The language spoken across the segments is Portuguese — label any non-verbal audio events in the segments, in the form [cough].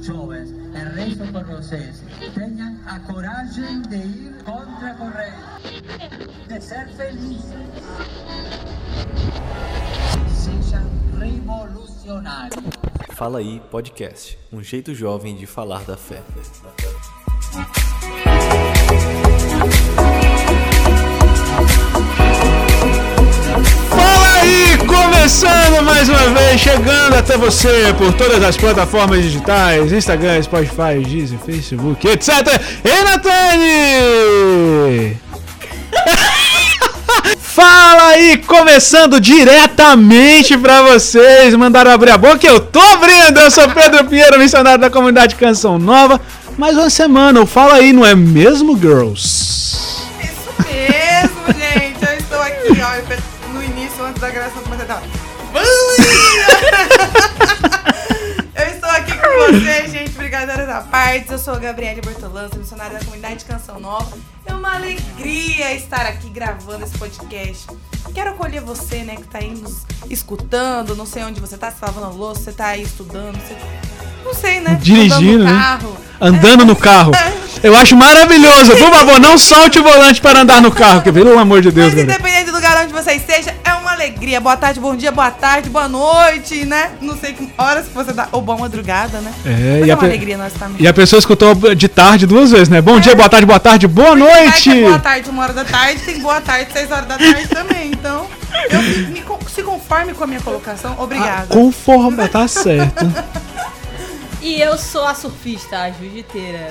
Jovens, rezo por vocês. Tenham a coragem de ir contra a corrente, de ser felizes. Sejam revolucionários. Fala aí, podcast. Um jeito jovem de falar da fé. Começando mais uma vez, chegando até você por todas as plataformas digitais, Instagram, Spotify, Deezer, Facebook, etc. E Natane! [laughs] Fala aí, começando diretamente pra vocês, mandaram abrir a boca, eu tô abrindo, eu sou Pedro Pinheiro, missionário da comunidade Canção Nova, mais uma semana, o Fala aí, não é mesmo, girls? Isso mesmo, [laughs] gente. [laughs] Eu estou aqui com vocês, gente. Brigadeiras à parte. Eu sou a Gabriele Bortolança, missionária da comunidade Canção Nova. É uma alegria estar aqui gravando esse podcast. Quero acolher você, né, que tá aí nos escutando. Não sei onde você tá, se tá lavando louça, você tá aí estudando, você... Não sei, né? Dirigindo, Andando no né? carro. Andando no carro. [laughs] Eu acho maravilhoso. Por favor, não solte o volante para andar no carro, que pelo amor de Deus, Mas lugar onde você esteja, é uma alegria. Boa tarde, bom dia, boa tarde, boa noite, né? Não sei que horas que você dá. Ou boa madrugada, né? É, Mas e é a uma pe- alegria nós estarmos E a pessoa escutou de tarde duas vezes, né? Bom dia, boa tarde, boa tarde, boa Vai noite! é boa tarde, uma hora da tarde, tem boa tarde, seis horas da tarde também. Então, eu me, me se conforme com a minha colocação. Obrigada. Conforma, tá certo. [laughs] E eu sou a surfista, a jiu-jiteira.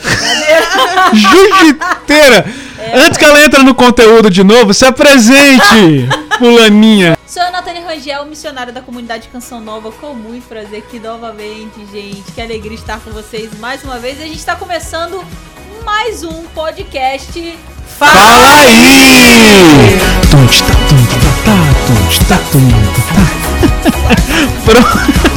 Jiu-jiteira! Antes que ela entre no conteúdo de novo, se apresente, [laughs] fulaninha. Sou a Natane Rangel, missionária da comunidade Canção Nova, com muito prazer aqui novamente, gente. Que alegria estar com vocês mais uma vez. E a gente está começando mais um podcast. Fala aí! Tum,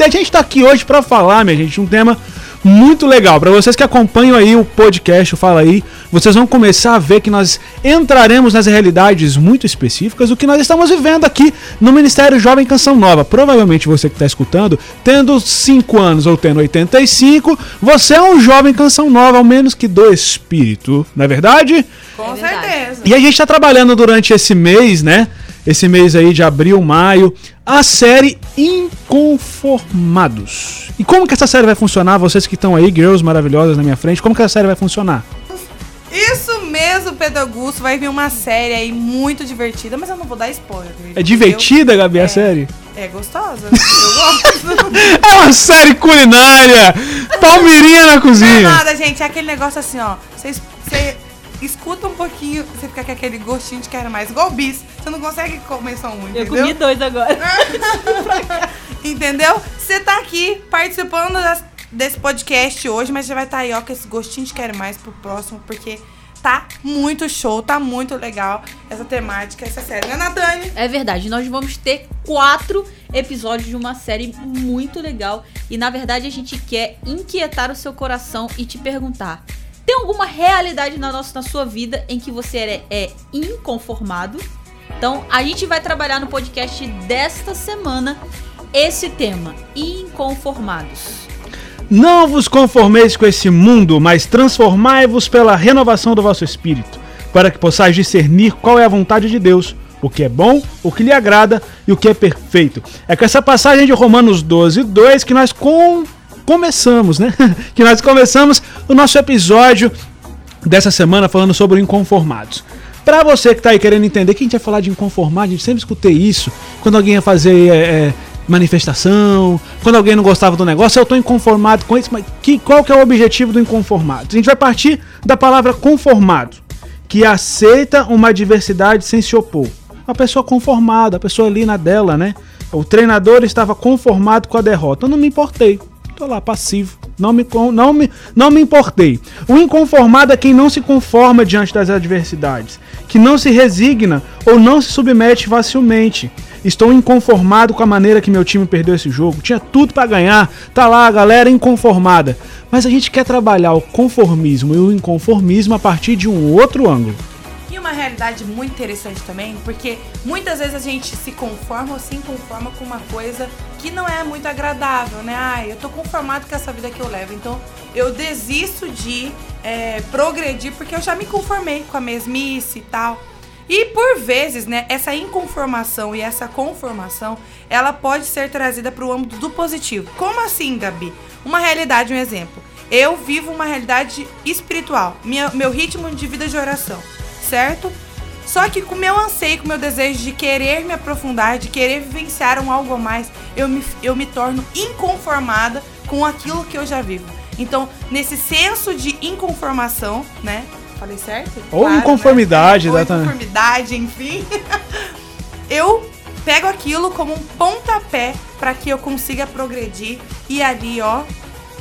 Pronto. A gente tá aqui hoje pra falar, minha gente, um tema muito legal. Pra vocês que acompanham aí o podcast, o Fala aí, vocês vão começar a ver que nós entraremos nas realidades muito específicas do que nós estamos vivendo aqui no Ministério Jovem Canção Nova. Provavelmente você que está escutando, tendo 5 anos ou tendo 85, você é um jovem Canção Nova, ao menos que do espírito, não é verdade? Com É certeza. E a gente tá trabalhando durante esse mês, né? Esse mês aí de abril, maio, a série Inconformados. E como que essa série vai funcionar? Vocês que estão aí, girls maravilhosas na minha frente, como que essa série vai funcionar? Mesmo, Pedro Augusto. Vai vir uma série aí muito divertida, mas eu não vou dar spoiler. É divertida, Gabi, a É. série? É gostosa. Eu gosto. [laughs] É uma série culinária! Palmeirinha na Não é cozinha! nada, gente. É aquele negócio assim, ó. Você, escuta um pouquinho, você fica com aquele gostinho de quero mais. Igual bis. Você não consegue comer só um, Eu entendeu? comi dois agora. [laughs] Entendeu? Você tá aqui participando das- desse podcast hoje, mas já vai estar aí, ó, com esse gostinho de quero mais pro próximo, porque tá muito show, tá muito legal essa temática, essa série, né, Natane? É verdade, nós vamos ter quatro episódios de uma série muito legal. E na verdade a gente quer inquietar o seu coração e te perguntar: tem alguma realidade na, nossa, na sua vida em que você é, é inconformado? Então a gente vai trabalhar no podcast desta semana esse tema: inconformados. Não vos conformeis com esse mundo, mas transformai-vos pela renovação do vosso espírito, para que possais discernir qual é a vontade de Deus, o que é bom, o que lhe agrada e o que é perfeito. É com essa passagem de Romanos 12, 2 que nós com- começamos, né? [laughs] que nós começamos o nosso episódio dessa semana falando sobre inconformados. Pra você que tá aí querendo entender que a gente vai falar de inconformado, a gente sempre escutei isso. Quando alguém ia fazer é, é, manifestação, quando alguém não gostava do negócio, eu tô inconformado com isso, mas que, qual que é o objetivo do inconformado? A gente vai partir da palavra conformado, que aceita uma diversidade sem se opor. Uma pessoa conformada, a pessoa ali na dela, né? O treinador estava conformado com a derrota. Eu não me importei. Tô lá passivo. Não me, não, me, não me importei. O inconformado é quem não se conforma diante das adversidades, que não se resigna ou não se submete facilmente. Estou inconformado com a maneira que meu time perdeu esse jogo. Tinha tudo pra ganhar. Tá lá a galera inconformada. Mas a gente quer trabalhar o conformismo e o inconformismo a partir de um outro ângulo. E uma realidade muito interessante também, porque muitas vezes a gente se conforma ou se conforma com uma coisa que não é muito agradável, né? Ai, eu tô conformado com essa vida que eu levo, então eu desisto de é, progredir porque eu já me conformei com a mesmice e tal. E por vezes, né, essa inconformação e essa conformação, ela pode ser trazida para o âmbito do positivo. Como assim, Gabi? Uma realidade, um exemplo. Eu vivo uma realidade espiritual, minha, meu ritmo de vida de oração, certo? Só que com meu anseio, com o meu desejo de querer me aprofundar, de querer vivenciar um algo a mais, eu me, eu me torno inconformada com aquilo que eu já vivo. Então, nesse senso de inconformação, né? Falei certo? Ou inconformidade, né? Ou inconformidade, enfim. [laughs] eu pego aquilo como um pontapé para que eu consiga progredir e ali, ó,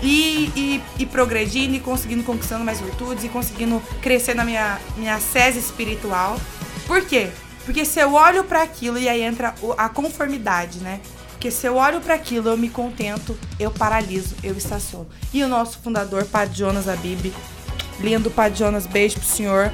e, e, e, progredindo e conseguindo conquistando mais virtudes e conseguindo crescer na minha, minha sese espiritual. Por quê? Porque se eu olho para aquilo e aí entra a conformidade, né? Porque se eu olho para aquilo, eu me contento, eu paraliso, eu estaciono. E o nosso fundador, Padre Jonas Abib, lindo Padre Jonas, beijo pro senhor.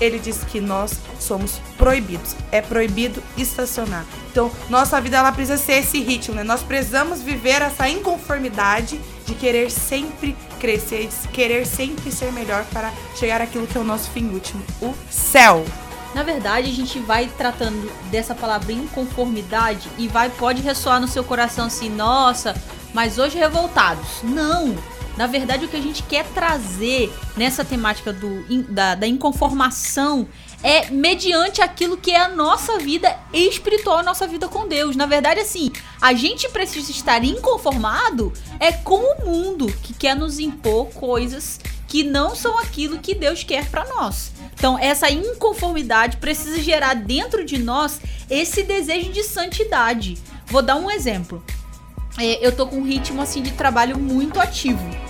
Ele disse que nós somos proibidos. É proibido estacionar. Então, nossa vida ela precisa ser esse ritmo, né? Nós precisamos viver essa inconformidade de querer sempre crescer, de querer sempre ser melhor para chegar àquilo que é o nosso fim último, o céu. Na verdade, a gente vai tratando dessa palavra inconformidade e vai pode ressoar no seu coração assim, nossa, mas hoje revoltados. Não. Na verdade, o que a gente quer trazer nessa temática do, da, da inconformação é mediante aquilo que é a nossa vida espiritual, a nossa vida com Deus. Na verdade, assim, a gente precisa estar inconformado é com o mundo que quer nos impor coisas que não são aquilo que Deus quer para nós. Então, essa inconformidade precisa gerar dentro de nós esse desejo de santidade. Vou dar um exemplo. É, eu tô com um ritmo assim de trabalho muito ativo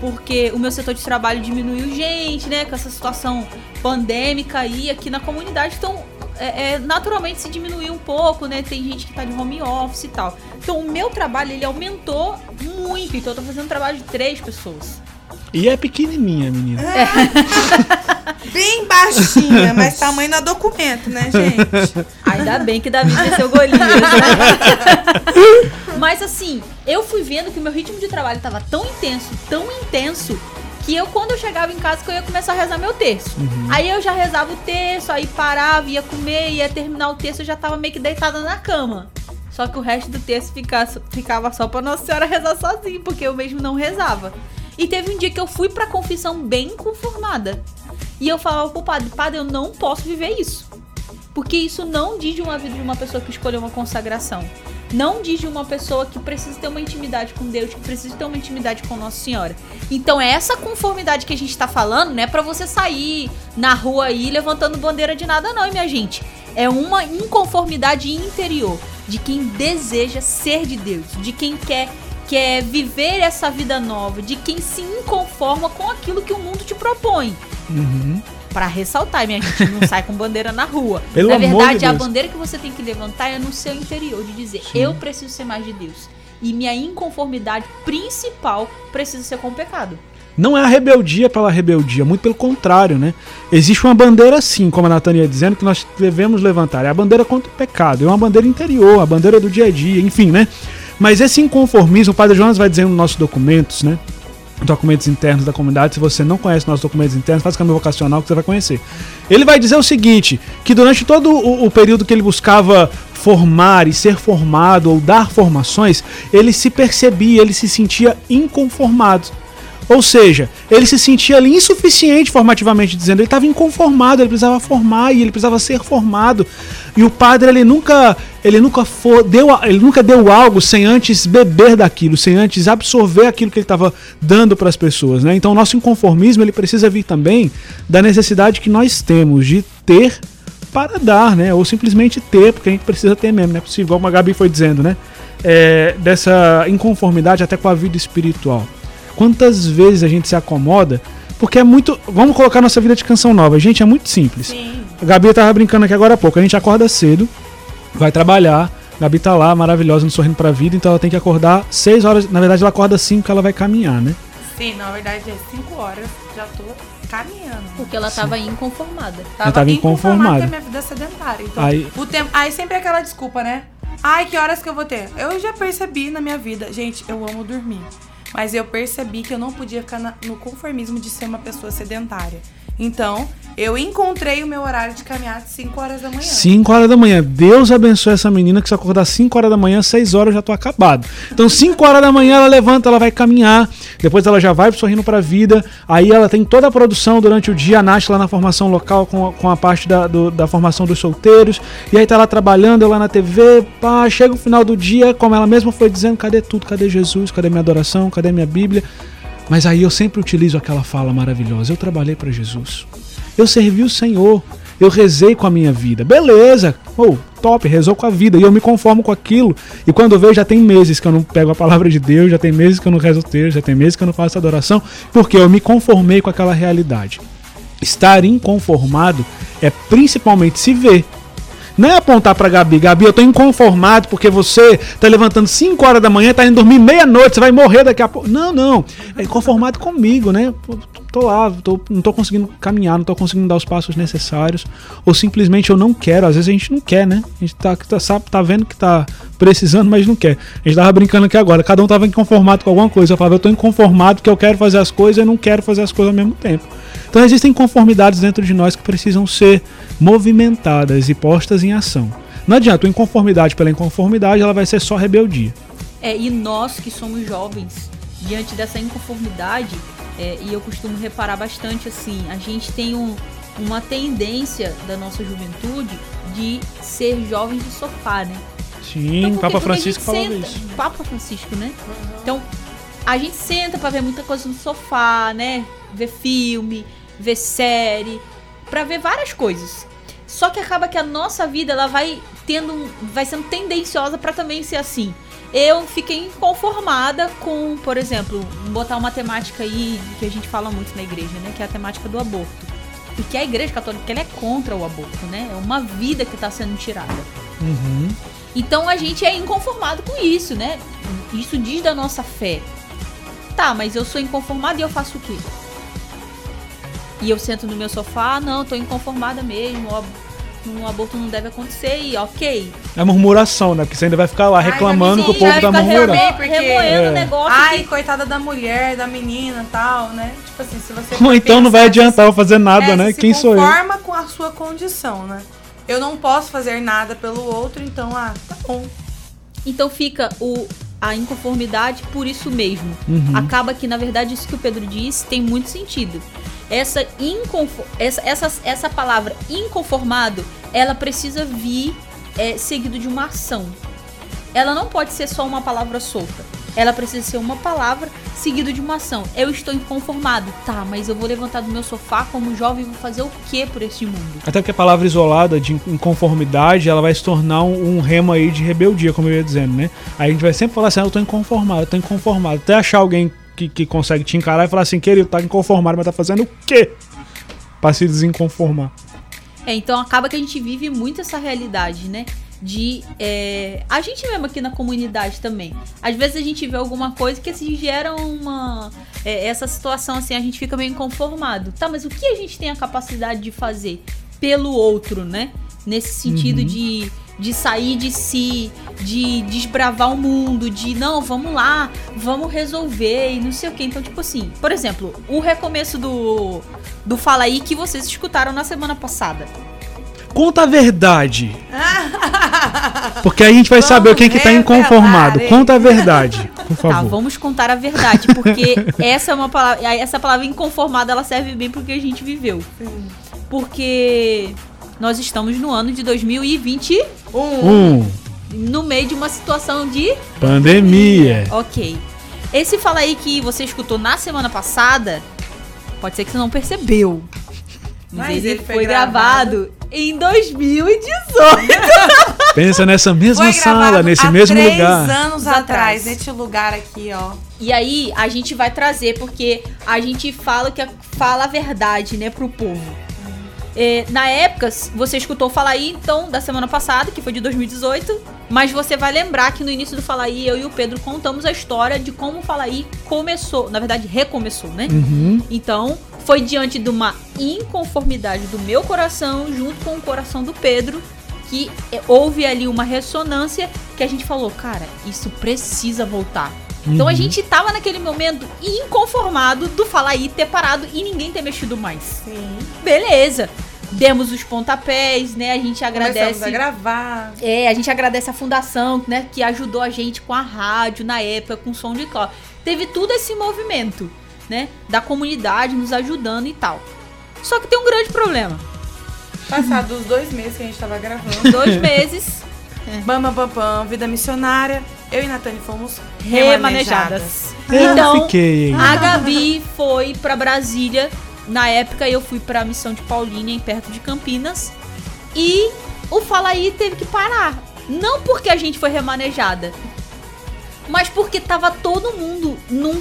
porque o meu setor de trabalho diminuiu gente, né? Com essa situação pandêmica aí aqui na comunidade. Então, é, é, naturalmente se diminuiu um pouco, né? Tem gente que tá de home office e tal. Então, o meu trabalho, ele aumentou muito. Então, eu tô fazendo um trabalho de três pessoas. E é pequenininha, menina. É. [laughs] Bem baixinha, mas tamanho no documento, né, gente? Ainda bem que Davi desceu Golias, né? [laughs] mas assim, eu fui vendo que o meu ritmo de trabalho tava tão intenso, tão intenso, que eu, quando eu chegava em casa, que eu ia começar a rezar meu terço. Uhum. Aí eu já rezava o terço, aí parava, ia comer, ia terminar o terço, eu já tava meio que deitada na cama. Só que o resto do texto ficava, ficava só pra Nossa Senhora rezar sozinho, porque eu mesmo não rezava. E teve um dia que eu fui pra confissão bem conformada. E eu falava pro padre, padre, eu não posso viver isso. Porque isso não diz de uma vida de uma pessoa que escolheu uma consagração. Não diz de uma pessoa que precisa ter uma intimidade com Deus, que precisa ter uma intimidade com Nossa Senhora. Então, é essa conformidade que a gente tá falando não é pra você sair na rua aí levantando bandeira de nada, não, minha gente. É uma inconformidade interior de quem deseja ser de Deus, de quem quer quer viver essa vida nova, de quem se inconforma com aquilo que o mundo te propõe. Uhum. Para ressaltar, minha gente, não sai com bandeira na rua. [laughs] Pelo na verdade, de a bandeira que você tem que levantar é no seu interior, de dizer, Sim. eu preciso ser mais de Deus. E minha inconformidade principal precisa ser com o pecado. Não é a rebeldia pela rebeldia, muito pelo contrário, né? Existe uma bandeira sim, como a Natânia ia dizendo, que nós devemos levantar. É a bandeira contra o pecado, é uma bandeira interior, a bandeira do dia a dia, enfim, né? Mas esse inconformismo, o Padre Jonas vai dizer nos nossos documentos, né? Documentos internos da comunidade. Se você não conhece nossos documentos internos, faz caminho vocacional que você vai conhecer. Ele vai dizer o seguinte: que durante todo o, o período que ele buscava formar e ser formado ou dar formações, ele se percebia, ele se sentia inconformado. Ou seja, ele se sentia ali insuficiente formativamente dizendo, ele estava inconformado, ele precisava formar e ele precisava ser formado. E o padre ele nunca, ele nunca for, deu, ele nunca deu algo sem antes beber daquilo, sem antes absorver aquilo que ele estava dando para as pessoas, né? Então o nosso inconformismo ele precisa vir também da necessidade que nós temos de ter para dar, né? Ou simplesmente ter, porque a gente precisa ter mesmo, não é possível, como a Gabi foi dizendo, né? É, dessa inconformidade até com a vida espiritual. Quantas vezes a gente se acomoda? Porque é muito. Vamos colocar nossa vida de canção nova. Gente, é muito simples. Sim. A Gabi tava brincando aqui agora há pouco. A gente acorda cedo, vai trabalhar. A Gabi tá lá, maravilhosa, no sorrindo pra vida, então ela tem que acordar 6 horas. Na verdade, ela acorda 5 que ela vai caminhar, né? Sim, na verdade é 5 horas. Já tô caminhando. Porque ela tava inconformada. Tava, tava inconformada inconformada. com a minha vida sedentária. Então, Aí- o tempo, aí sempre é aquela desculpa, né? Ai, que horas que eu vou ter? Eu já percebi na minha vida. Gente, eu amo dormir. Mas eu percebi que eu não podia ficar na- no conformismo de ser uma pessoa sedentária. Então, eu encontrei o meu horário de caminhar de 5 horas da manhã. 5 horas da manhã. Deus abençoe essa menina que se acordar 5 horas da manhã, 6 horas eu já tô acabado. Então, 5 horas da manhã ela levanta, ela vai caminhar, depois ela já vai sorrindo pra vida. Aí ela tem toda a produção durante o dia, nasce lá na formação local com a, com a parte da, do- da formação dos solteiros. E aí tá lá trabalhando, lá na TV, pá, chega o final do dia, como ela mesma foi dizendo, cadê tudo? Cadê Jesus? Cadê minha adoração? Cadê minha Bíblia? Mas aí eu sempre utilizo aquela fala maravilhosa. Eu trabalhei para Jesus. Eu servi o Senhor. Eu rezei com a minha vida. Beleza. Oh, top, rezou com a vida. E eu me conformo com aquilo. E quando eu vejo, já tem meses que eu não pego a palavra de Deus, já tem meses que eu não rezo o texto, já tem meses que eu não faço adoração, porque eu me conformei com aquela realidade. Estar inconformado é principalmente se ver. Não é apontar pra Gabi, Gabi, eu tô inconformado porque você tá levantando 5 horas da manhã, tá indo dormir meia-noite, você vai morrer daqui a pouco. Não, não. É inconformado comigo, né? Tô lá, tô- não tô conseguindo caminhar, não tô conseguindo dar os passos necessários. Ou simplesmente eu não quero. Às vezes a gente não quer, né? A gente tá, tá, sabe, tá vendo que tá precisando, mas não quer. A gente tava brincando aqui agora. Cada um tava inconformado com alguma coisa. Eu falava, eu tô inconformado porque eu quero fazer as coisas e não quero fazer as coisas ao mesmo tempo. Então existem conformidades dentro de nós que precisam ser movimentadas e postas em ação. Não adianta, a inconformidade pela inconformidade, ela vai ser só rebeldia. É, e nós que somos jovens, diante dessa inconformidade, é, e eu costumo reparar bastante assim, a gente tem um- uma tendência da nossa juventude de ser jovens de sofá, né? Sim, Então? Papa Francisco falava senta- isso. Papa Francisco, né? Então, a gente senta pra ver muita coisa no sofá, né? Ver filme, ver série, pra ver várias coisas. Só que acaba que a nossa vida ela vai tendo, um- vai sendo tendenciosa pra também ser assim. Eu fiquei inconformada com, por exemplo, botar uma temática aí que a gente fala muito na igreja, né? Que é a temática do aborto. E que a igreja católica ela é contra o aborto, né? É uma vida que está sendo tirada. Uhum. Então a gente é inconformado com isso, né? Isso diz da nossa fé. Tá, mas eu sou inconformada e eu faço o quê? E eu sento no meu sofá, ah, não, tô inconformada mesmo, um aborto não deve acontecer e ok. É murmuração, né? Porque você ainda vai ficar lá Ai, reclamando que o povo tá murmurando. porque- remoendo É. o negócio Ai, que- coitada da mulher, da menina tal, né? Tipo assim, se você. [laughs] Ou então não vai adiantar eu fazer nada, é, né? Quem sou eu? conforma com a sua condição, né? Eu não posso fazer nada pelo outro, então, ah, tá bom. Então fica o, a inconformidade por isso mesmo. Uhum. Acaba que, na verdade, isso que o Pedro disse tem muito sentido. Essa, inconfor essa, essa, essa palavra inconformado, ela precisa vir é, seguido de uma ação. Ela não pode ser só uma palavra solta. Ela precisa ser uma palavra seguido de uma ação. Eu estou inconformado. Tá, mas eu vou levantar do meu sofá como jovem e vou fazer o que por este mundo? Até porque a palavra isolada de inconformidade, ela vai se tornar um, um remo aí de rebeldia, como eu ia dizendo, né? Aí a gente vai sempre falar assim, ah, eu tô inconformado, eu tô inconformado. Até achar alguém que, que consegue te encarar e falar assim, querido, tá inconformado, mas tá fazendo o quê? Pra se desinconformar. É, então acaba que a gente vive muito essa realidade, né? De. é, a gente mesmo aqui na comunidade também. Às vezes a gente vê alguma coisa que se gera uma. é, essa situação assim, a gente fica meio inconformado. Tá, mas o que a gente tem a capacidade de fazer pelo outro, né? Nesse sentido Uhum. de, de sair de si, de desbravar o mundo, de não, vamos lá, vamos resolver e não sei o que. Então, tipo assim, por exemplo, o recomeço do, do Fala aí que vocês escutaram na semana passada. Conta a verdade. [laughs] Porque aí a gente vai Vamos saber quem que tá inconformado. hein? Conta a verdade, por Tá, favor. vamos contar a verdade, porque [laughs] essa é uma palavra, essa palavra inconformada, ela serve bem porque a gente viveu. Porque nós estamos no ano de 2020, Um. No meio de uma situação de pandemia. OK. Esse fala aí que você escutou na semana passada, pode ser que você não percebeu. Mas, Mas ele, ele foi foi gravado em 2018. Pensa nessa mesma Foi sala, gravado nesse há mesmo três lugar. anos Atrás. atrás, neste lugar aqui, ó. E aí a gente vai trazer, porque a gente fala que fala a verdade, né, pro povo. É, na época, você escutou Fala aí, então, da semana passada, que foi de 2018. Mas você vai lembrar que no início do Fala aí, eu e o Pedro contamos a história de como o Fala aí começou. Na verdade, recomeçou, né? Uhum. Então, foi diante de uma inconformidade do meu coração junto com o coração do Pedro que é, houve ali uma ressonância que a gente falou, cara, isso precisa voltar. Então a Uhum. gente tava naquele momento inconformado do falar aí ter parado e ninguém ter mexido mais. Sim. Beleza. Demos os pontapés, né? A gente Começamos agradece. a gravar. É, a gente agradece a fundação, né, que ajudou a gente com a rádio na época, com o som de cloud. Teve tudo esse movimento, né, da comunidade nos ajudando e tal. Só que tem um grande problema. Passados os dois meses que a gente tava gravando. [laughs] Dois meses [laughs] Bam, bam, bam, vida missionária. Eu e Natane fomos remanejadas. Eu Então, fiquei. a Gabi foi pra Brasília. Na época eu fui pra missão de Paulínia, em perto de Campinas. E o Fala aí teve que parar. Não porque a gente foi remanejada, mas porque tava todo mundo num,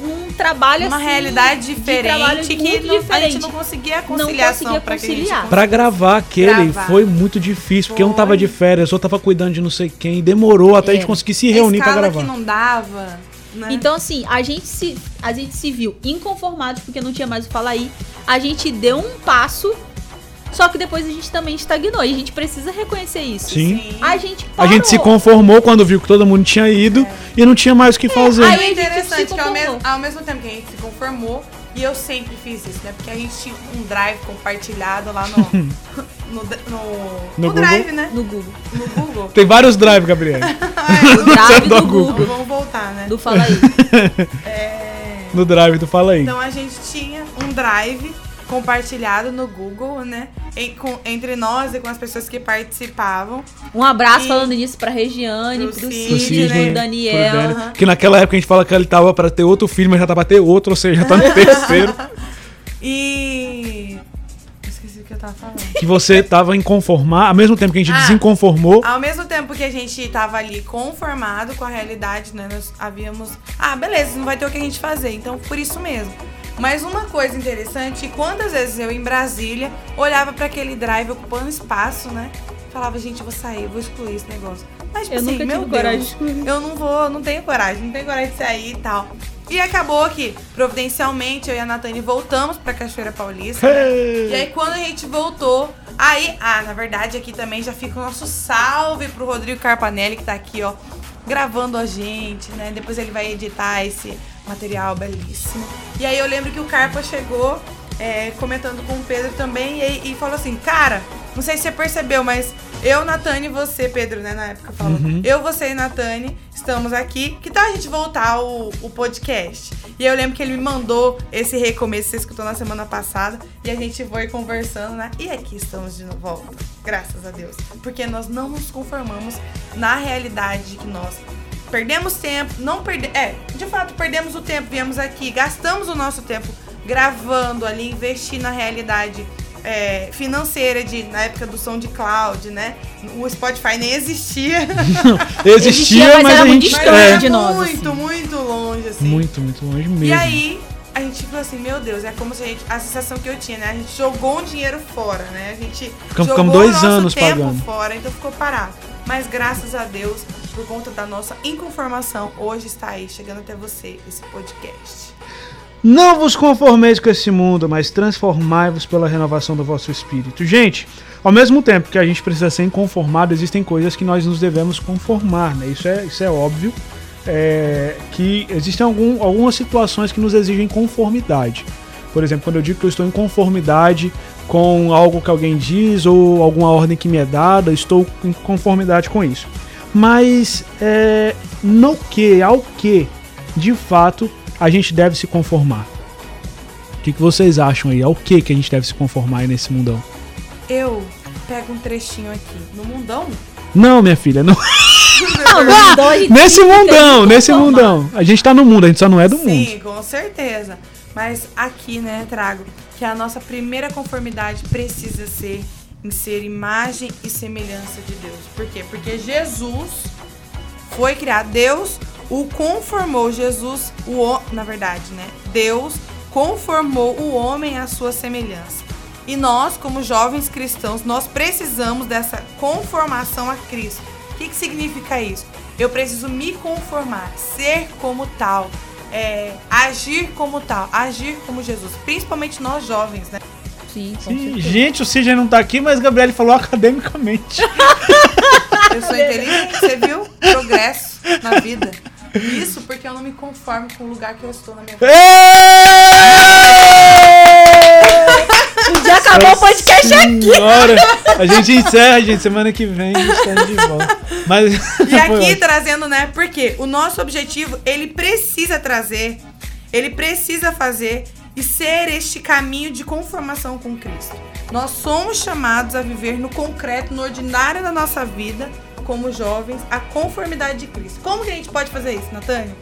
num trabalho Uma assim, realidade diferente que muito não- a diferente. gente não conseguia a Não conseguia a conciliar. Pra gravar aquele Gravar. foi muito difícil, porque um Foi. tava de férias, outro tava cuidando de não sei quem, e demorou até a É. gente conseguir se reunir pra escala gravar. que não dava, né? Então, assim, a gente se, a gente se viu inconformados porque não tinha mais o Fala aí. A gente deu um passo, só que depois a gente também estagnou. E a gente precisa reconhecer isso. Sim. Sim. A gente A parou. gente se conformou quando viu que todo mundo tinha ido e não tinha mais o que fazer. aí- É a interessante que ao mesmo, ao mesmo tempo que a gente se conformou, e eu sempre fiz isso, né? Porque a gente tinha um drive compartilhado lá no. [laughs] no, no, no Google? drive, né? No Google. No Google. Tem vários drive, Gabriel. [laughs] O drive do do Google. Google. Vamos voltar, né? Do Fala aí. [laughs] É, No drive do Fala aí. Então a gente tinha um drive compartilhado no Google, né? em- com- entre nós e com as pessoas que participavam. Um abraço E- falando nisso pra Regiane, Pro pro Sidney, Sidney, né? pro pro Daniel. Dani. aham. Porque naquela época a gente fala que ele tava pra ter outro filho, mas já tá pra ter outro, ou seja, já tá no [laughs] terceiro. E. tava falando. que você tava inconformar, ao mesmo tempo que a gente Ah. desinconformou. Ao mesmo tempo que a gente tava ali conformado com a realidade, né? Nós havíamos. Ah, beleza, não vai ter o que a gente fazer. Então, por isso mesmo. Mas uma coisa interessante, quantas vezes eu em Brasília olhava pra aquele drive ocupando espaço, né? Falava, gente, eu vou sair, eu vou excluir esse negócio. Mas, tipo Eu assim, nunca meu tive coragem de Deus, excluir. eu não vou, não tenho coragem, não tenho coragem de sair e tal. E acabou que, providencialmente, eu e a Natane voltamos pra Cachoeira Paulista. né? E aí, quando a gente voltou, aí, ah, na verdade, aqui também já fica o nosso salve pro Rodrigo Carpanelli, que tá aqui, ó, gravando a gente, né? Depois ele vai editar esse material belíssimo. E aí eu lembro que o Carpa chegou é, comentando com o Pedro também e, e falou assim, cara, não sei se você percebeu, mas eu, Natane e você, Pedro, né, na época falou, eu, você e Natane estamos aqui, que tal a gente voltar o, o podcast? E eu lembro que ele me mandou esse recomeço, você escutou na semana passada, e a gente foi conversando, né? E aqui estamos de volta, graças a Deus. Porque nós não nos conformamos na realidade de que nós perdemos tempo, não perde, é, de fato perdemos o tempo, viemos aqui, gastamos o nosso tempo gravando ali, investir na realidade é, financeira de na época do som de cloud, né? O Spotify nem existia. [laughs] Existia, Existia, mas mas, era a muito gente. distante é, era de nós, muito, assim. muito longe assim. muito, muito longe mesmo. E aí, a gente ficou assim, meu Deus, é como se a gente. A sensação que eu tinha, né? A gente jogou um dinheiro fora, né? A gente Ficamos- jogou ficamos dois o nosso anos tempo pagando. fora, então ficou parado. Mas graças a Deus, por conta da nossa inconformação, hoje está aí, chegando até você, esse podcast. Não vos conformeis com esse mundo, mas transformai-vos pela renovação do vosso espírito. Gente, ao mesmo tempo que a gente precisa ser inconformado, existem coisas que nós nos devemos conformar, né? Isso é, isso é óbvio. é, que existem algum, algumas situações que nos exigem conformidade. Por exemplo, quando eu digo que eu estou em conformidade com algo que alguém diz ou alguma ordem que me é dada, estou em conformidade com isso. Mas é, no que, ao que, de fato, a gente deve se conformar? O que, que vocês acham aí? Ao que, que a gente deve se conformar aí nesse mundão? Eu pego um trechinho aqui. No mundão? Não, minha filha, não. [laughs] Não, mundão [laughs] nesse mundão, se nesse mundão. A gente tá no mundo, a gente só não é do mundo. Sim, com certeza. Mas aqui, né, trago que a nossa primeira conformidade precisa ser em ser imagem e semelhança de Deus. Por quê? Porque Jesus foi criado, Deus o conformou, Jesus, o, na verdade, né? Deus conformou o homem à sua semelhança. E nós, como jovens cristãos, nós precisamos dessa conformação a Cristo. O que, que significa isso? Eu preciso me conformar, ser como tal, é, agir como tal, agir como Jesus, principalmente nós jovens, né? Sim, Sim, gente, o Sidney não tá aqui, mas Gabriele falou academicamente. [laughs] Eu sou inteligente, você viu? Progresso na vida. Isso porque eu não me conformo com o lugar que eu estou na minha vida. [laughs] Já acabou o podcast aqui. Senhora, a gente encerra, gente. Semana que vem a gente tá de volta. Mas E [laughs] aqui trazendo, né? Porque o nosso objetivo, ele precisa trazer, ele precisa fazer e ser este caminho de conformação com Cristo. Nós somos chamados a viver no concreto, no ordinário da nossa vida, como jovens, a conformidade de Cristo. Como que a gente pode fazer isso, Natânia?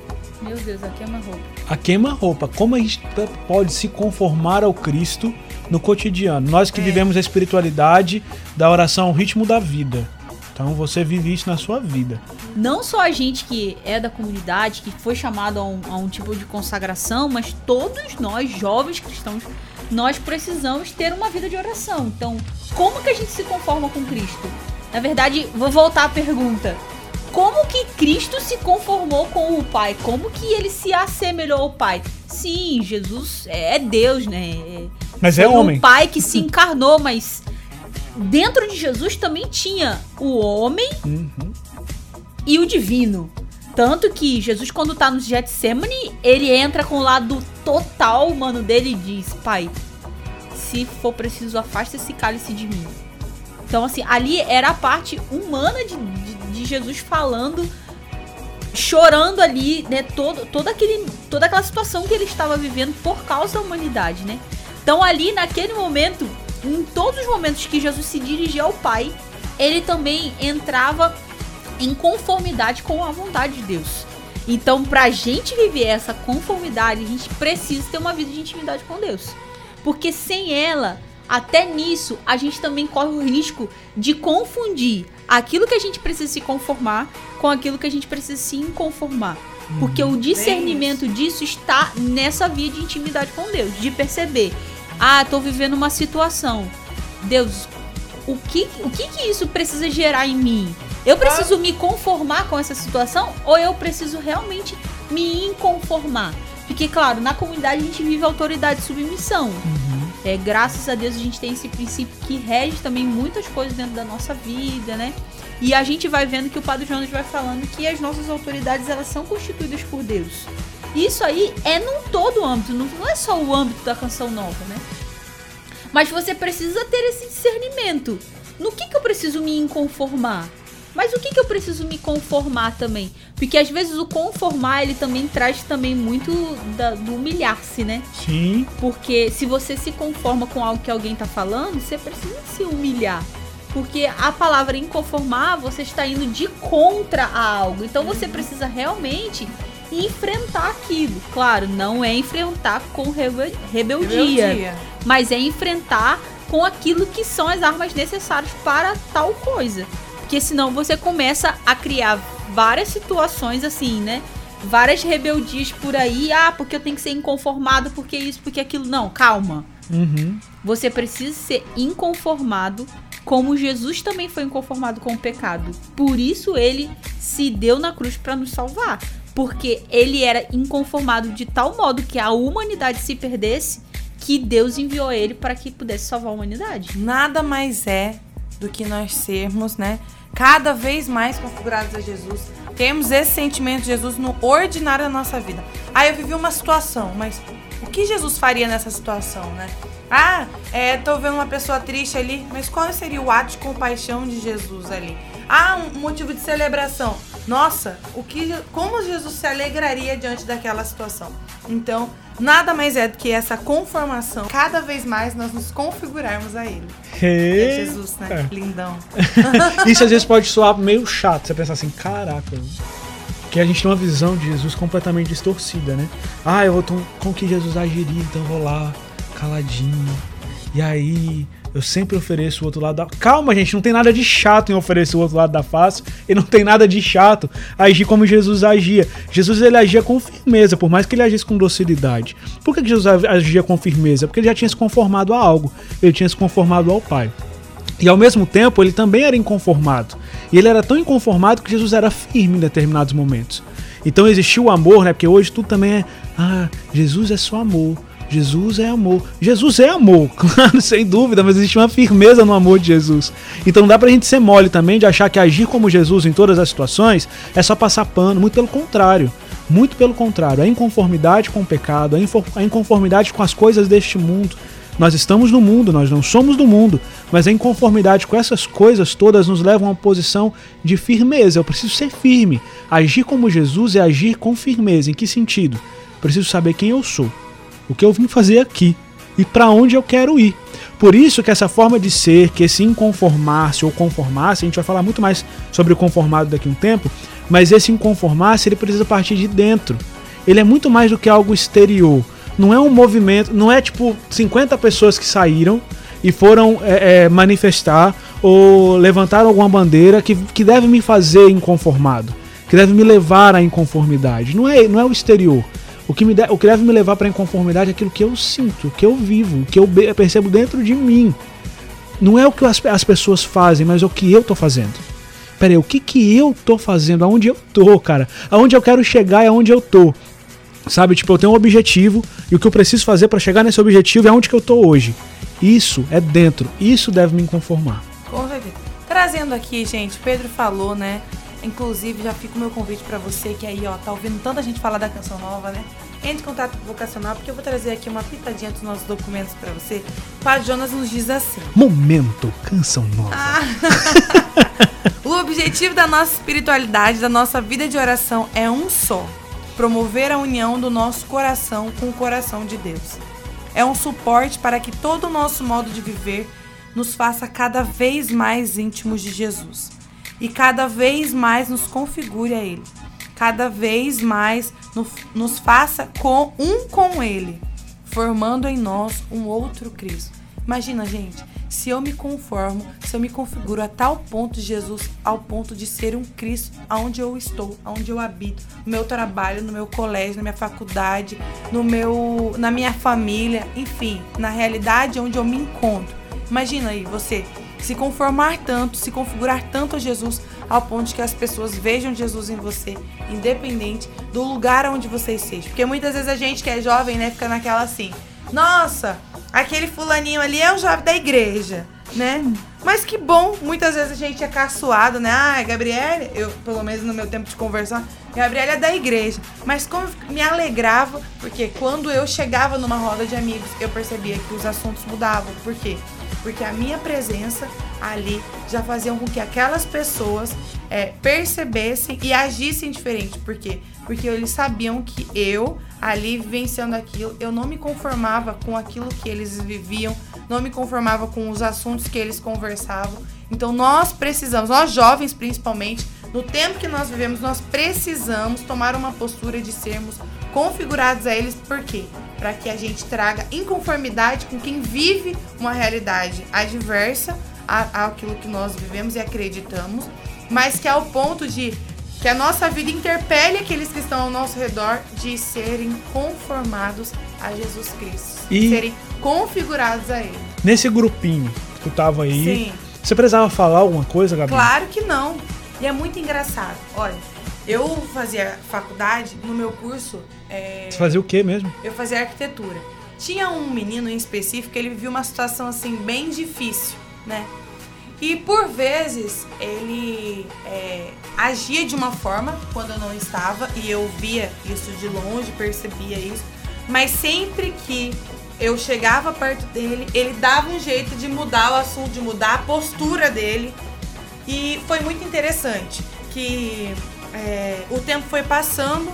Meu Deus, aqui é uma roupa. a queima-roupa. Como a gente pode se conformar ao Cristo no cotidiano? Nós que É. vivemos a espiritualidade da oração ao ritmo da vida. Então você vive isso na sua vida. Não só a gente que é da comunidade, que foi chamado a um, a um tipo de consagração, mas todos nós, jovens cristãos, nós precisamos ter uma vida de oração. Então, como que a gente se conforma com Cristo? Na verdade, vou voltar à pergunta. Como que Cristo se conformou com o Pai? Como que ele se assemelhou ao Pai? Sim, Jesus é Deus, né? É- Mas é foi homem. um pai que se encarnou, mas dentro de Jesus também tinha o homem Uhum. e o divino. Tanto que Jesus, quando tá no Getsemane, ele entra com o lado total humano dele e diz: Pai, se for preciso, afasta esse cálice de mim. Então, assim, ali era a parte humana de, de, de Jesus falando, chorando ali, né? Todo, todo aquele, toda aquela situação que ele estava vivendo por causa da humanidade, né? Então, ali, naquele momento, em todos os momentos que Jesus se dirigia ao Pai, ele também entrava em conformidade com a vontade de Deus. Então, pra gente viver essa conformidade, a gente precisa ter uma vida de intimidade com Deus. Porque sem ela, até nisso, a gente também corre o risco de confundir aquilo que a gente precisa se conformar com aquilo que a gente precisa se inconformar. Porque o discernimento disso está nessa via de intimidade com Deus, de perceber, ah, tô vivendo uma situação. Deus, o que, o que que isso precisa gerar em mim? Eu preciso me conformar com essa situação ou eu preciso realmente me inconformar? Porque, claro, na comunidade a gente vive autoridade e submissão. É, graças a Deus a gente tem esse princípio que rege também muitas coisas dentro da nossa vida, né? E a gente vai vendo que o Padre Jonas vai falando que as nossas autoridades elas são constituídas por Deus. Isso aí é num todo âmbito, não não é só o âmbito da canção nova, né? Mas você precisa ter esse discernimento. No que, que eu preciso me inconformar? Mas o que, que eu preciso me conformar também? Porque às vezes o conformar ele também traz também muito da- do humilhar-se, né? Sim. Porque se você se conforma com algo que alguém tá falando, você precisa se humilhar. Porque a palavra inconformar, você está indo de contra a algo. Então você precisa realmente enfrentar aquilo. Claro, não é enfrentar com rebel- rebeldia, mas é enfrentar com aquilo que são as armas necessárias para tal coisa. Porque senão você começa a criar várias situações assim, né? Várias rebeldias por aí. Ah, porque eu tenho que ser inconformado, porque isso, porque aquilo. Não, calma. Uhum. Você precisa ser inconformado, como Jesus também foi inconformado com o pecado. Por isso ele se deu na cruz para nos salvar. Porque ele era inconformado de tal modo que a humanidade se perdesse, que Deus enviou ele para que pudesse salvar a humanidade. Nada mais é do que nós sermos, né? Cada vez mais configurados a Jesus. Temos esse sentimento de Jesus no ordinário da nossa vida. Ah, eu vivi uma situação, mas o que Jesus faria nessa situação, né? Ah, é, tô vendo uma pessoa triste ali, mas qual seria o ato de compaixão de Jesus ali? Ah, um motivo de celebração. Nossa, o que, como Jesus se alegraria diante daquela situação? Então, nada mais é do que essa conformação. Cada vez mais nós nos configurarmos a Ele. É Jesus, né? Lindão. [laughs] Isso às vezes pode soar meio chato. Você pensar assim, caraca. Que a gente tem uma visão de Jesus completamente distorcida, né? Ah, eu vou como que Jesus agiria, então eu vou lá, caladinho. E aí, eu sempre ofereço o outro lado da. Calma, gente, não tem nada de chato em oferecer o outro lado da face. E não tem nada de chato agir como Jesus agia. Jesus ele agia com firmeza, por mais que ele agisse com docilidade. Por que Jesus agia com firmeza? Porque ele já tinha se conformado a algo. Ele tinha se conformado ao Pai. E ao mesmo tempo, ele também era inconformado. E ele era tão inconformado que Jesus era firme em determinados momentos. Então existiu o amor, né? Porque hoje tudo também é. Ah, Jesus é só amor. Jesus é amor. Jesus é amor, [laughs] claro, sem dúvida, mas existe uma firmeza no amor de Jesus. Então não dá pra gente ser mole também de achar que agir como Jesus em todas as situações é só passar pano. Muito pelo contrário. Muito pelo contrário. A inconformidade com o pecado, a inconformidade com as coisas deste mundo. Nós estamos no mundo, nós não somos do mundo, mas a inconformidade com essas coisas todas nos leva a uma posição de firmeza. Eu preciso ser firme. Agir como Jesus é agir com firmeza. Em que sentido? Preciso saber quem eu sou o que eu vim fazer aqui e para onde eu quero ir. Por isso que essa forma de ser, que esse inconformar-se ou conformar-se, a gente vai falar muito mais sobre o conformado daqui a um tempo, mas esse inconformar-se ele precisa partir de dentro. Ele é muito mais do que algo exterior. Não é um movimento, não é tipo 50 pessoas que saíram e foram é, é, manifestar ou levantar alguma bandeira que, que deve me fazer inconformado, que deve me levar à inconformidade. Não é, não é o exterior o que, me de, o que deve me levar para inconformidade é aquilo que eu sinto, o que eu vivo, o que eu percebo dentro de mim. Não é o que as, as pessoas fazem, mas é o que eu tô fazendo. Pera aí, o que, que eu tô fazendo? Aonde eu tô, cara? Aonde eu quero chegar é aonde eu tô. Sabe, tipo, eu tenho um objetivo e o que eu preciso fazer para chegar nesse objetivo é onde que eu tô hoje. Isso é dentro, isso deve me conformar. Com certeza. Trazendo aqui, gente, Pedro falou, né, Inclusive, já fica o meu convite para você que aí, ó, tá ouvindo tanta gente falar da canção nova, né? Entre em contato vocacional, porque eu vou trazer aqui uma pitadinha dos nossos documentos para você. O Jonas nos diz assim: Momento Canção Nova. Ah. [laughs] o objetivo da nossa espiritualidade, da nossa vida de oração é um só: promover a união do nosso coração com o coração de Deus. É um suporte para que todo o nosso modo de viver nos faça cada vez mais íntimos de Jesus e cada vez mais nos configure a Ele. Cada vez mais no, nos faça com um com Ele, formando em nós um outro Cristo. Imagina, gente, se eu me conformo, se eu me configuro a tal ponto de Jesus, ao ponto de ser um Cristo aonde eu estou, aonde eu habito, no meu trabalho, no meu colégio, na minha faculdade, no meu, na minha família, enfim, na realidade onde eu me encontro. Imagina aí você se conformar tanto, se configurar tanto a Jesus, ao ponto de que as pessoas vejam Jesus em você, independente do lugar onde você esteja. Porque muitas vezes a gente que é jovem, né, fica naquela assim: nossa, aquele fulaninho ali é o jovem da igreja, né? Mas que bom, muitas vezes a gente é caçoado, né? Ah, Gabriele, eu, pelo menos no meu tempo de conversar, Gabriela é da igreja. Mas como me alegrava, porque quando eu chegava numa roda de amigos, eu percebia que os assuntos mudavam. Por quê? Porque a minha presença ali já fazia com que aquelas pessoas é, percebessem e agissem diferente. Por quê? Porque eles sabiam que eu, ali vivenciando aquilo, eu não me conformava com aquilo que eles viviam, não me conformava com os assuntos que eles conversavam. Então nós precisamos, nós jovens principalmente, no tempo que nós vivemos, nós precisamos tomar uma postura de sermos configurados a eles, por quê? Para que a gente traga inconformidade com quem vive uma realidade adversa àquilo que nós vivemos e acreditamos, mas que é o ponto de que a nossa vida interpele aqueles que estão ao nosso redor de serem conformados a Jesus Cristo, e serem configurados a Ele. Nesse grupinho que tu tava aí, Sim. você precisava falar alguma coisa, Gabi? Claro que não. E é muito engraçado. Olha, eu fazia faculdade, no meu curso. É... Você fazia o quê mesmo? Eu fazia arquitetura. Tinha um menino em específico que ele vivia uma situação assim bem difícil, né? E por vezes ele é, agia de uma forma quando eu não estava e eu via isso de longe, percebia isso. Mas sempre que eu chegava perto dele, ele dava um jeito de mudar o assunto, de mudar a postura dele e foi muito interessante que é, o tempo foi passando,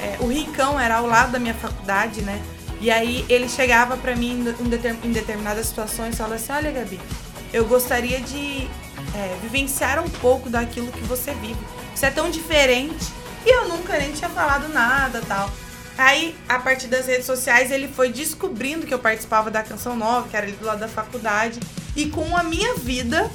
é, o Rincão era ao lado da minha faculdade, né? E aí ele chegava para mim em, determinadas situações e falava assim: Olha, Gabi, eu gostaria de é, vivenciar um pouco daquilo que você vive. Você é tão diferente. E eu nunca nem tinha falado nada tal. Aí, a partir das redes sociais, ele foi descobrindo que eu participava da Canção Nova, que era ali do lado da faculdade. E com a minha vida,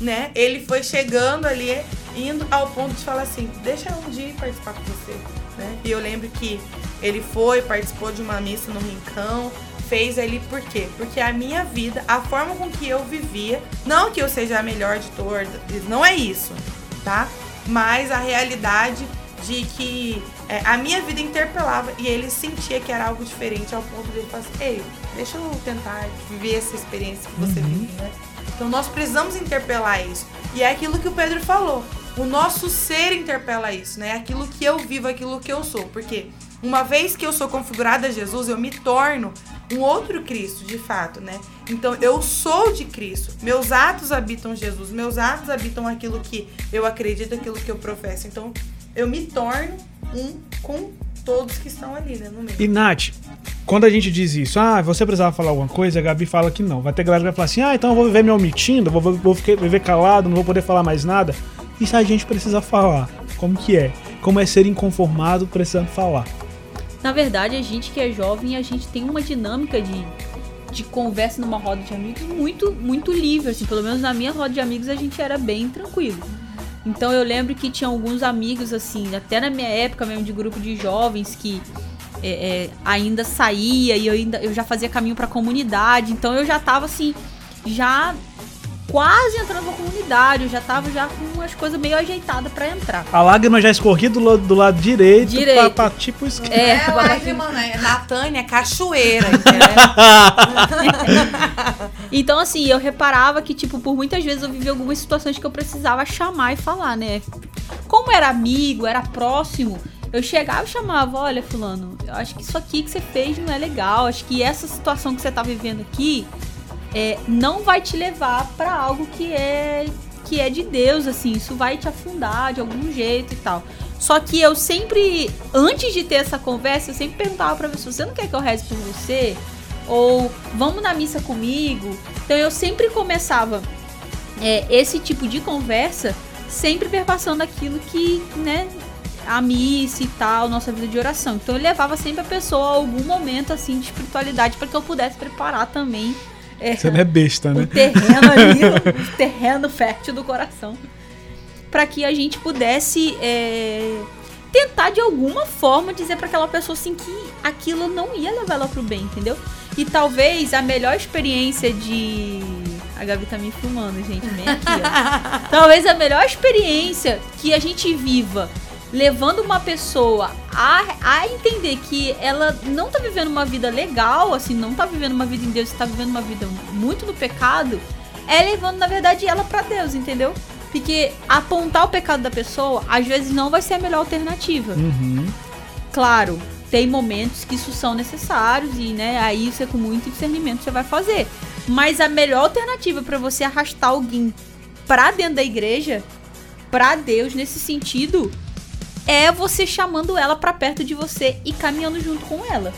né? Ele foi chegando ali, indo ao ponto de falar assim: deixa um dia participar com você, né? E eu lembro que ele foi, participou de uma missa no Rincão, fez ali por quê? Porque a minha vida, a forma com que eu vivia, não que eu seja a melhor de todas, não é isso, tá? Mas a realidade de que é, a minha vida interpelava e ele sentia que era algo diferente ao ponto de ele falar assim, ei, deixa eu tentar viver essa experiência que você vive, né? Então nós precisamos interpelar isso. E é aquilo que o Pedro falou. O nosso ser interpela isso, né? Aquilo que eu vivo, aquilo que eu sou. Porque uma vez que eu sou configurada a Jesus, eu me torno um outro Cristo, de fato, né? Então eu sou de Cristo. Meus atos habitam Jesus, meus atos habitam aquilo que eu acredito, aquilo que eu professo. Então eu me torno um com todos que estão ali, né, no meio. E Nath, quando a gente diz isso, ah, você precisava falar alguma coisa, a Gabi fala que não. Vai ter galera que vai falar assim, ah, então eu vou viver me omitindo, vou, vou ficar- viver calado, não vou poder falar mais nada. E se a gente precisa falar? Como que é? Como é ser inconformado precisando falar? Na verdade, a gente que é jovem, a gente tem uma dinâmica de, de conversa numa roda de amigos muito, muito livre. Assim, pelo menos na minha roda de amigos a gente era bem tranquilo. Então eu lembro que tinha alguns amigos, assim, até na minha época mesmo de grupo de jovens que é, é, ainda saía e eu, ainda, eu já fazia caminho pra comunidade. Então eu já tava assim, já quase entrando na comunidade, eu já tava já com as coisas meio ajeitadas pra entrar. A lágrima já escorria do lado, do lado direito, Direito. Pra, pra tipo esquerda. É, É, [laughs] lágrima, né? Natânia, cachoeira, [laughs] entendeu? [laughs] Então, assim, eu reparava que, tipo, por muitas vezes eu vivi algumas situações que eu precisava chamar e falar, né? Como era amigo, era próximo, eu chegava e chamava, olha, fulano, eu acho que isso aqui que você fez não é legal, acho que essa situação que você tá vivendo aqui é, não vai te levar pra algo que é que é de Deus, assim, isso vai te afundar de algum jeito e tal. Só que eu sempre, antes de ter essa conversa, eu sempre perguntava pra pessoa, você não quer que eu reze por você? Ou vamos na missa comigo? Então eu sempre começava é, esse tipo de conversa, sempre perpassando aquilo que, né, a missa e tal, nossa vida de oração. Então eu levava sempre a pessoa a algum momento assim de espiritualidade para que eu pudesse preparar também é, Você não é besta, o né? terreno ali, [laughs] o terreno fértil do coração, para que a gente pudesse é, tentar de alguma forma dizer para aquela pessoa assim que aquilo não ia levar ela pro bem, entendeu? E talvez a melhor experiência de a Gabi tá me filmando, gente, bem aqui, ó. [laughs] Talvez a melhor experiência que a gente viva levando uma pessoa a, a entender que ela não tá vivendo uma vida legal, assim, não tá vivendo uma vida em Deus, tá vivendo uma vida muito no pecado, é levando, na verdade, ela pra Deus, entendeu? Porque apontar o pecado da pessoa, às vezes, não vai ser a melhor alternativa. Uhum. Claro, tem momentos que isso são necessários e, né, aí você com muito discernimento você vai fazer. Mas a melhor alternativa pra você arrastar alguém pra dentro da igreja, pra Deus nesse sentido, é você chamando ela pra perto de você e caminhando junto com ela.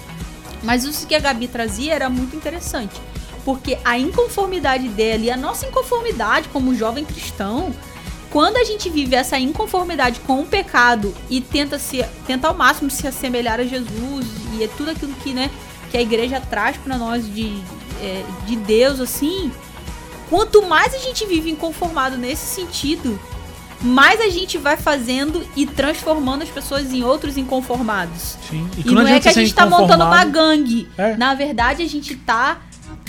Mas isso que a Gabi trazia era muito interessante, porque a inconformidade dela e a nossa inconformidade como jovem cristão, quando a gente vive essa inconformidade com o pecado e tenta se tenta ao máximo se assemelhar a Jesus e é tudo aquilo que, né, que a igreja traz pra nós de, é, de Deus assim, quanto mais a gente vive inconformado nesse sentido, mais a gente vai fazendo e transformando as pessoas em outros inconformados. Sim. E, não é que a gente tá montando uma gangue. É. Na verdade, a gente tá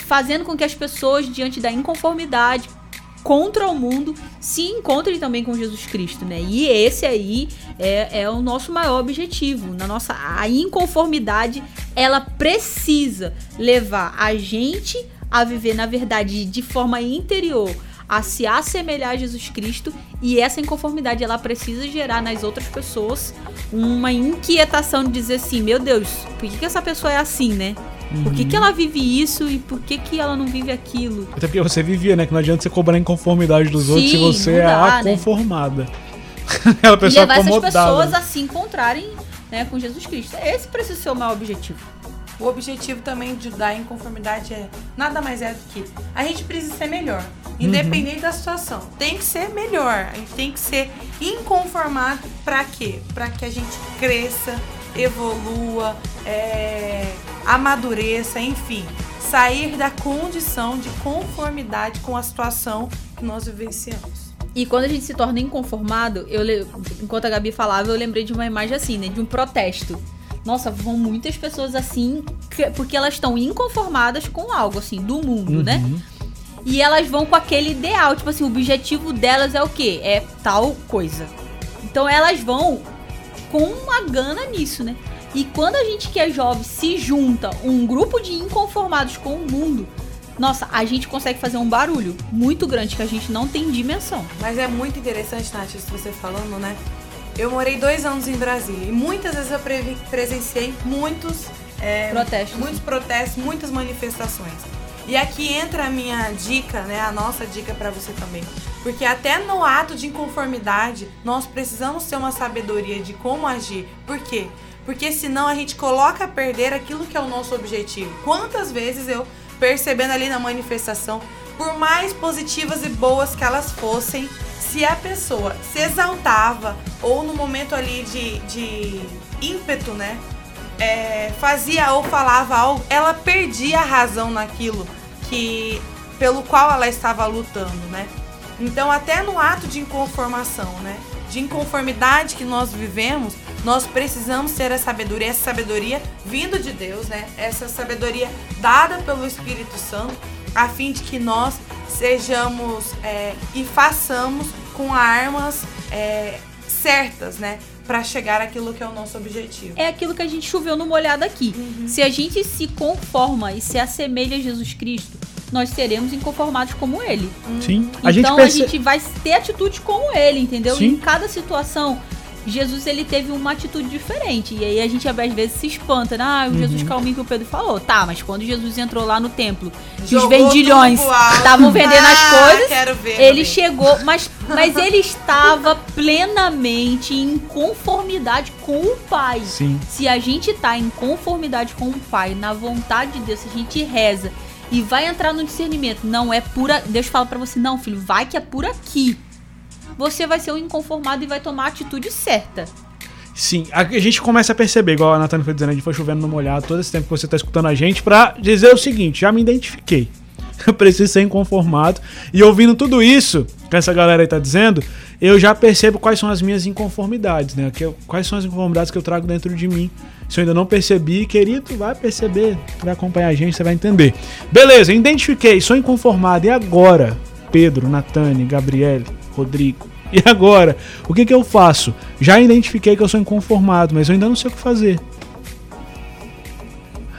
fazendo com que as pessoas, diante da inconformidade contra o mundo, se encontrem também com Jesus Cristo, né? E esse aí é, é o nosso maior objetivo. Na nossa a inconformidade, ela precisa levar a gente a viver, na verdade, de forma interior, a se assemelhar a Jesus Cristo e essa inconformidade ela precisa gerar nas outras pessoas uma inquietação de dizer assim, meu Deus, por que, que essa pessoa é assim, né? Por que, que ela vive isso e por que, que ela não vive aquilo? Até porque você vivia, né? Que não adianta você cobrar a inconformidade dos outros se Sim, você é a né? conformada. [laughs] Aquela E pessoa levar essas pessoas né? a se encontrarem né, com Jesus Cristo. Esse precisa ser o maior objetivo. O objetivo também de da inconformidade é nada mais é do que a gente precisa ser melhor, independente da situação. Tem que ser melhor, a gente tem que ser inconformado pra quê? Pra que a gente cresça, evolua, é, amadureça, enfim, sair da condição de conformidade com a situação que nós vivenciamos. E quando a gente se torna inconformado, eu le- enquanto a Gabi falava, eu lembrei de uma imagem assim, né? De um protesto. Nossa, vão muitas pessoas assim, que- porque elas estão inconformadas com algo, assim, do mundo, né? Uhum. E elas vão com aquele ideal, tipo assim, o objetivo delas é o quê? É tal coisa. Então elas vão com uma gana nisso, né? E quando a gente que é jovem se junta um grupo de inconformados com o mundo, nossa, a gente consegue fazer um barulho muito grande que a gente não tem dimensão. Mas é muito interessante, Nath, isso você falando, né? Eu morei dois anos em Brasília e muitas vezes eu pre- presenciei muitos é, Protestos. muitos protestos, muitas manifestações. E aqui entra a minha dica, né, a nossa dica para você também. Porque até no ato de inconformidade, nós precisamos ter uma sabedoria de como agir. Por quê? Porque senão a gente coloca a perder aquilo que é o nosso objetivo. Quantas vezes eu percebendo ali na manifestação, por mais positivas e boas que elas fossem, se a pessoa se exaltava ou no momento ali de, de ímpeto, né? é, fazia ou falava algo, ela perdia a razão naquilo que pelo qual ela estava lutando, né? Então, até no ato de inconformação, né? De inconformidade que nós vivemos, nós precisamos ter a sabedoria, essa sabedoria vindo de Deus, né? Essa sabedoria dada pelo Espírito Santo, a fim de que nós sejamos é, e façamos com armas é, certas, né? Para chegar àquilo que é o nosso objetivo. É aquilo que a gente choveu no molhado aqui. Se a gente se conforma e se assemelha a Jesus Cristo, nós seremos inconformados como ele. Sim. A gente então perce... a gente vai ter atitude como ele, entendeu? Sim. Em cada situação, Jesus ele teve uma atitude diferente. E aí a gente às vezes se espanta, né? Ah, o Uhum. Jesus calminho que o Pedro falou. Tá, mas quando Jesus entrou lá no templo, que os vendilhões estavam vendendo as Ah, coisas, quero ver ele também. chegou, mas, mas ele estava plenamente em conformidade com o Pai. Sim. Se a gente tá em conformidade com o Pai, na vontade de Deus, se a gente reza e vai entrar no discernimento, não é pura. Deus fala pra você, não, filho, vai que é por aqui. Você vai ser um inconformado e vai tomar a atitude certa. Sim, a gente começa a perceber, igual a Natana foi dizendo, a gente foi chovendo no molhado todo esse tempo que você tá escutando a gente, pra dizer o seguinte: já me identifiquei. Eu [laughs] preciso ser inconformado. E ouvindo tudo isso que essa galera aí tá dizendo, eu já percebo quais são as minhas inconformidades, né? Que eu- quais são as inconformidades que eu trago dentro de mim. Se eu ainda não percebi, querido, vai perceber, vai acompanhar a gente, você vai entender. Beleza, identifiquei, sou inconformado. E agora? Pedro, Natane, Gabriele, Rodrigo. E agora? O que, que eu faço? Já identifiquei que eu sou inconformado, mas eu ainda não sei o que fazer.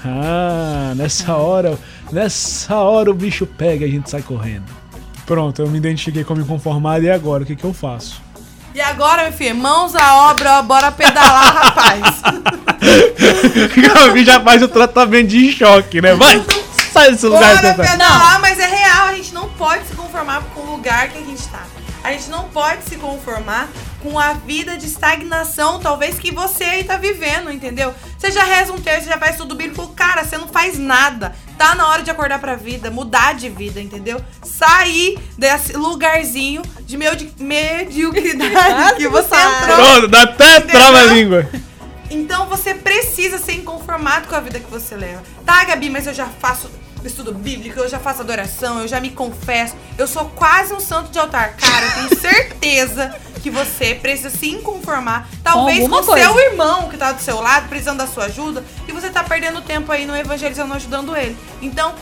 Ah, nessa hora, nessa hora o bicho pega e a gente sai correndo. Pronto, eu me identifiquei como inconformado e agora o que, que eu faço? E agora, meu filho, mãos à obra, ó, bora pedalar, [laughs] rapaz. Gabi já faz o tratamento de choque, né? Vai! Sai desse lugar Bora tá. pedalar, mas é real, a gente não pode se conformar com o lugar que a gente tá. A gente não pode se conformar com a vida de estagnação, talvez que você aí tá vivendo, entendeu? Você já reza um terço, já faz tudo bíblico, cara, você não faz nada. Tá na hora de acordar pra vida, mudar de vida, entendeu? Sair desse lugarzinho de meio de mediocridade que você entrou. Pronto, dá até trava a língua. Então você precisa ser inconformado com a vida que você leva. Tá, Gabi, mas eu já faço estudo bíblico, eu já faço adoração, eu já me confesso. Eu sou quase um santo de altar. Cara, eu tenho certeza que você precisa se inconformar. Talvez com coisa. seu irmão que tá do seu lado, precisando da sua ajuda, e você tá perdendo tempo aí no evangelizando, ajudando ele. Então,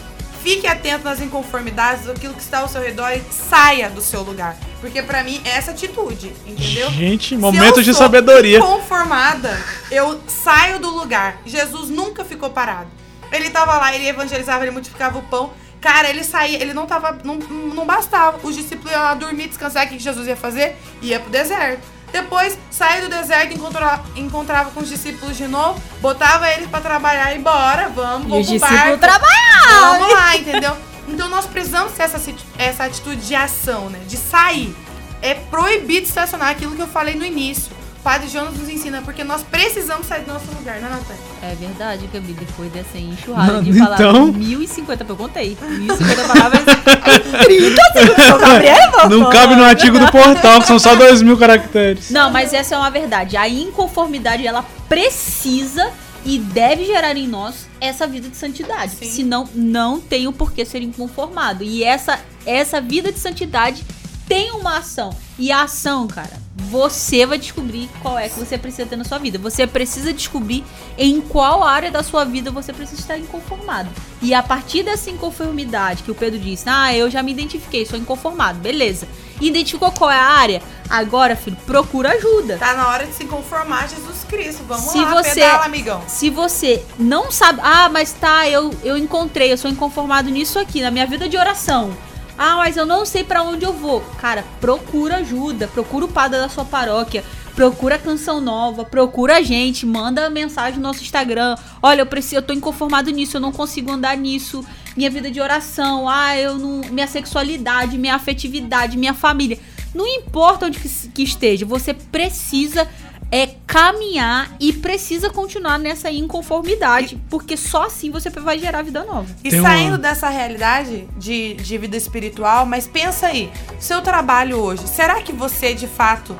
fique atento nas inconformidades, daquilo que está ao seu redor e saia do seu lugar. Porque pra mim é essa atitude, entendeu? Gente, eu de sabedoria. Conformada, eu saio do lugar. Jesus nunca ficou parado. Ele tava lá, ele evangelizava, ele multiplicava o pão. Cara, ele saía, ele não tava. Não, não bastava. Os discípulos iam lá dormir, descansar. O que Jesus ia fazer? Ia pro deserto. Depois, saía do deserto, encontrava, encontrava com os discípulos de novo, botava eles pra trabalhar e bora, vamos, vamos os pro barco. trabalhavam. Vamos lá, entendeu? Então nós precisamos ter essa, essa atitude de ação, né? De sair. É proibido estacionar aquilo que eu falei no início. O Padre Jonas nos ensina, porque nós precisamos sair do nosso lugar, né, Natália? É verdade, Gabi, depois dessa enxurrada Mano, de palavras. então- 1050, eu contei. 1050 palavras [laughs] em 30 segundos. Gabriel Não cabe no artigo do portal, que são só dois mil caracteres. Não, mas essa é uma verdade. A inconformidade, ela precisa e deve gerar em nós essa vida de santidade. Senão, não tem o porquê ser inconformado. E essa, essa vida de santidade tem uma ação. E a ação, cara, você vai descobrir qual é que você precisa ter na sua vida. Você precisa descobrir em qual área da sua vida você precisa estar inconformado. E a partir dessa inconformidade que o Pedro disse, ah, eu já me identifiquei, sou inconformado, beleza. Identificou qual é a área? Agora, filho, procura ajuda. Tá na hora de se conformar Jesus Cristo. Vamos Se lá, você- pedala, amigão. Se você não sabe, ah, mas tá, eu, eu encontrei, eu sou inconformado nisso aqui, na minha vida de oração. Ah, mas eu não sei pra onde eu vou. Cara, procura ajuda, procura o padre da sua paróquia, procura canção nova, procura a gente, manda mensagem no nosso Instagram. Olha, eu preciso, eu tô inconformado nisso, eu não consigo andar nisso. Minha vida de oração, ah, eu não, minha sexualidade, minha afetividade, minha família. Não importa onde que, que esteja, você precisa é caminhar e precisa continuar nessa inconformidade, porque só assim você vai gerar vida nova. E Tem uma- saindo dessa realidade de, de vida espiritual, mas pensa aí, seu trabalho hoje, será que você de fato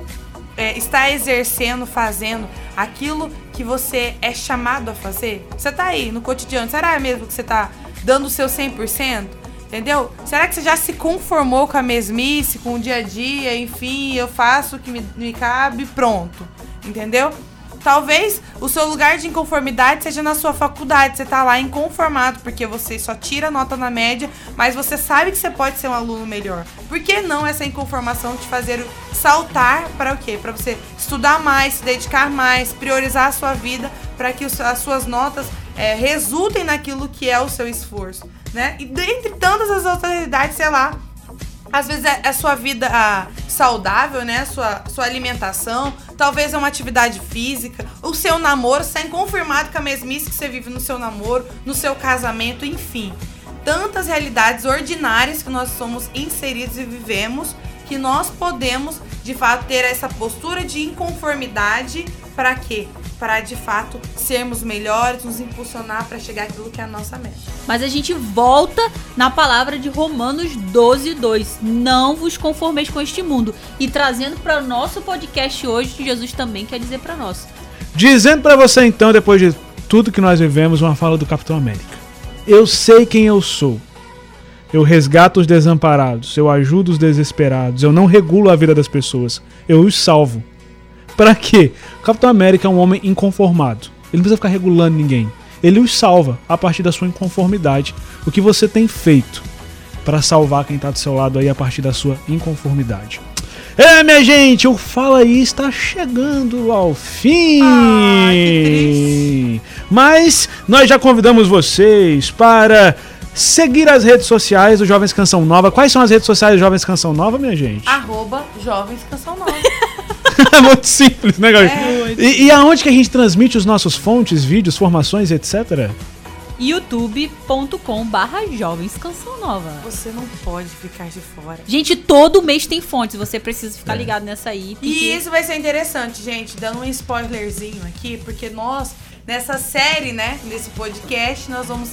é, está exercendo, fazendo aquilo que você é chamado a fazer? Você tá aí no cotidiano, será mesmo que você tá dando o seu 100%? Entendeu? Será que você já se conformou com a mesmice, com o dia a dia, enfim, eu faço o que me, me cabe, pronto. Entendeu? Talvez o seu lugar de inconformidade seja na sua faculdade. Você tá lá inconformado porque você só tira nota na média, mas você sabe que você pode ser um aluno melhor. Por que não essa inconformação te fazer saltar para o quê? Para você estudar mais, se dedicar mais, priorizar a sua vida para que as suas notas é, resultem naquilo que é o seu esforço, né? E dentre tantas as outras realidades, sei lá, às vezes é a sua vida ah, saudável, né? Sua, sua alimentação, talvez é uma atividade física, o seu namoro, você está inconformado com a mesmice que você vive no seu namoro, no seu casamento, enfim. Tantas realidades ordinárias que nós somos inseridos e vivemos que nós podemos, de fato, ter essa postura de inconformidade para quê? Para de fato sermos melhores, nos impulsionar para chegar àquilo que é a nossa meta. Mas a gente volta na palavra de Romanos 12, 2. Não vos conformeis com este mundo. E trazendo para o nosso podcast hoje, Jesus também quer dizer para nós. Dizendo pra você então, depois de tudo que nós vivemos, uma fala do Capitão América. Eu sei quem eu sou. Eu resgato os desamparados, eu ajudo os desesperados, eu não regulo a vida das pessoas, eu os salvo. Pra quê? O Capitão América é um homem inconformado. Ele não precisa ficar regulando ninguém. Ele os salva a partir da sua inconformidade. O que você tem feito pra salvar quem tá do seu lado aí a partir da sua inconformidade? É, minha gente, o Fala aí está chegando ao fim. Ah. Mas nós já convidamos vocês para seguir as redes sociais do Jovens Canção Nova. Quais são as redes sociais do Jovens Canção Nova, minha gente? Arroba Jovens Canção Nova. [laughs] [laughs] É muito simples, né, Gabi? É. E, e aonde que a gente transmite os nossos fontes, vídeos, formações, etc? youtube.com barra jovens canção nova. Você não pode ficar de fora. Gente, todo mês tem fontes, você precisa ficar ligado nessa aí. porque- E isso vai ser interessante, gente, dando um spoilerzinho aqui, porque nós, nessa série, né, nesse podcast, nós vamos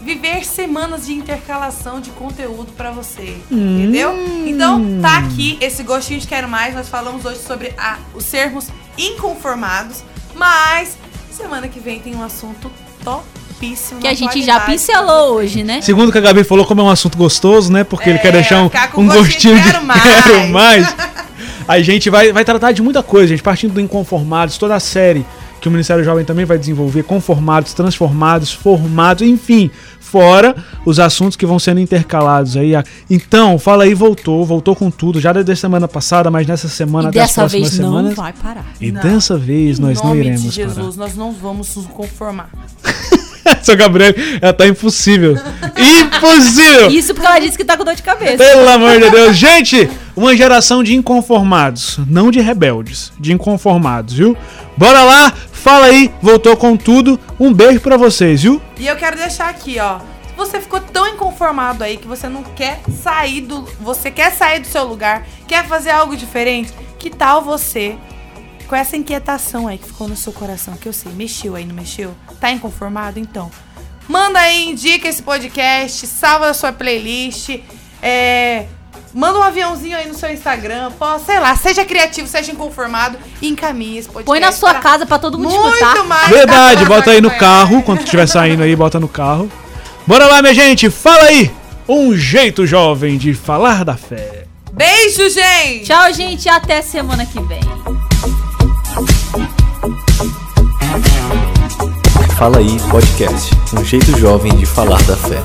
viver semanas de intercalação de conteúdo pra você, entendeu? Então, tá aqui esse gostinho de quero mais. Nós falamos hoje sobre a- os sermos inconformados, mas semana que vem tem um assunto topíssimo Que a gente já pincelou hoje, né? Segundo o que a Gabi falou, como é um assunto gostoso, né? Porque ele É, quer deixar um, ficar com um gostinho gostinho de de quero mais. quero mais. [laughs] A gente vai, vai tratar de muita coisa, gente. Partindo do Inconformados, toda a série que o Ministério Jovem também vai desenvolver, conformados, transformados, formados, enfim, fora os assuntos que vão sendo intercalados aí. Então, fala aí, voltou, voltou com tudo, já desde a semana passada, mas nessa semana E até as dessa próximas vez não vai parar. E Não. dessa vez nós em não nome iremos de parar. Jesus, nós não vamos nos conformar. [laughs] Seu Gabriel, ela tá impossível. [laughs] impossível! Isso porque ela disse que tá com dor de cabeça. Pelo amor de Deus. [laughs] Gente, uma geração de inconformados. Não de rebeldes, de inconformados, viu? Bora lá, fala aí, voltou com tudo. Um beijo pra vocês, viu? E eu quero deixar aqui, ó. Se você ficou tão inconformado aí que você não quer sair do. Você quer sair do seu lugar, quer fazer algo diferente, que tal você, com essa inquietação aí que ficou no seu coração, que eu sei, mexeu aí, não mexeu? Tá inconformado? Então. Manda aí, indica esse podcast, salva a sua playlist. É. Manda um aviãozinho aí no seu Instagram, pô, sei lá, seja criativo, seja inconformado e encaminhe esse podcast. Põe na sua pra casa pra todo mundo Muito escutar. mais. Verdade, da bota aí no carro, quando estiver saindo aí, bota no carro. Bora lá, minha gente, fala aí. Um jeito jovem de falar da fé. Beijo, gente! Tchau, gente. Até semana que vem. Fala aí Podcast, um jeito jovem de falar da fé.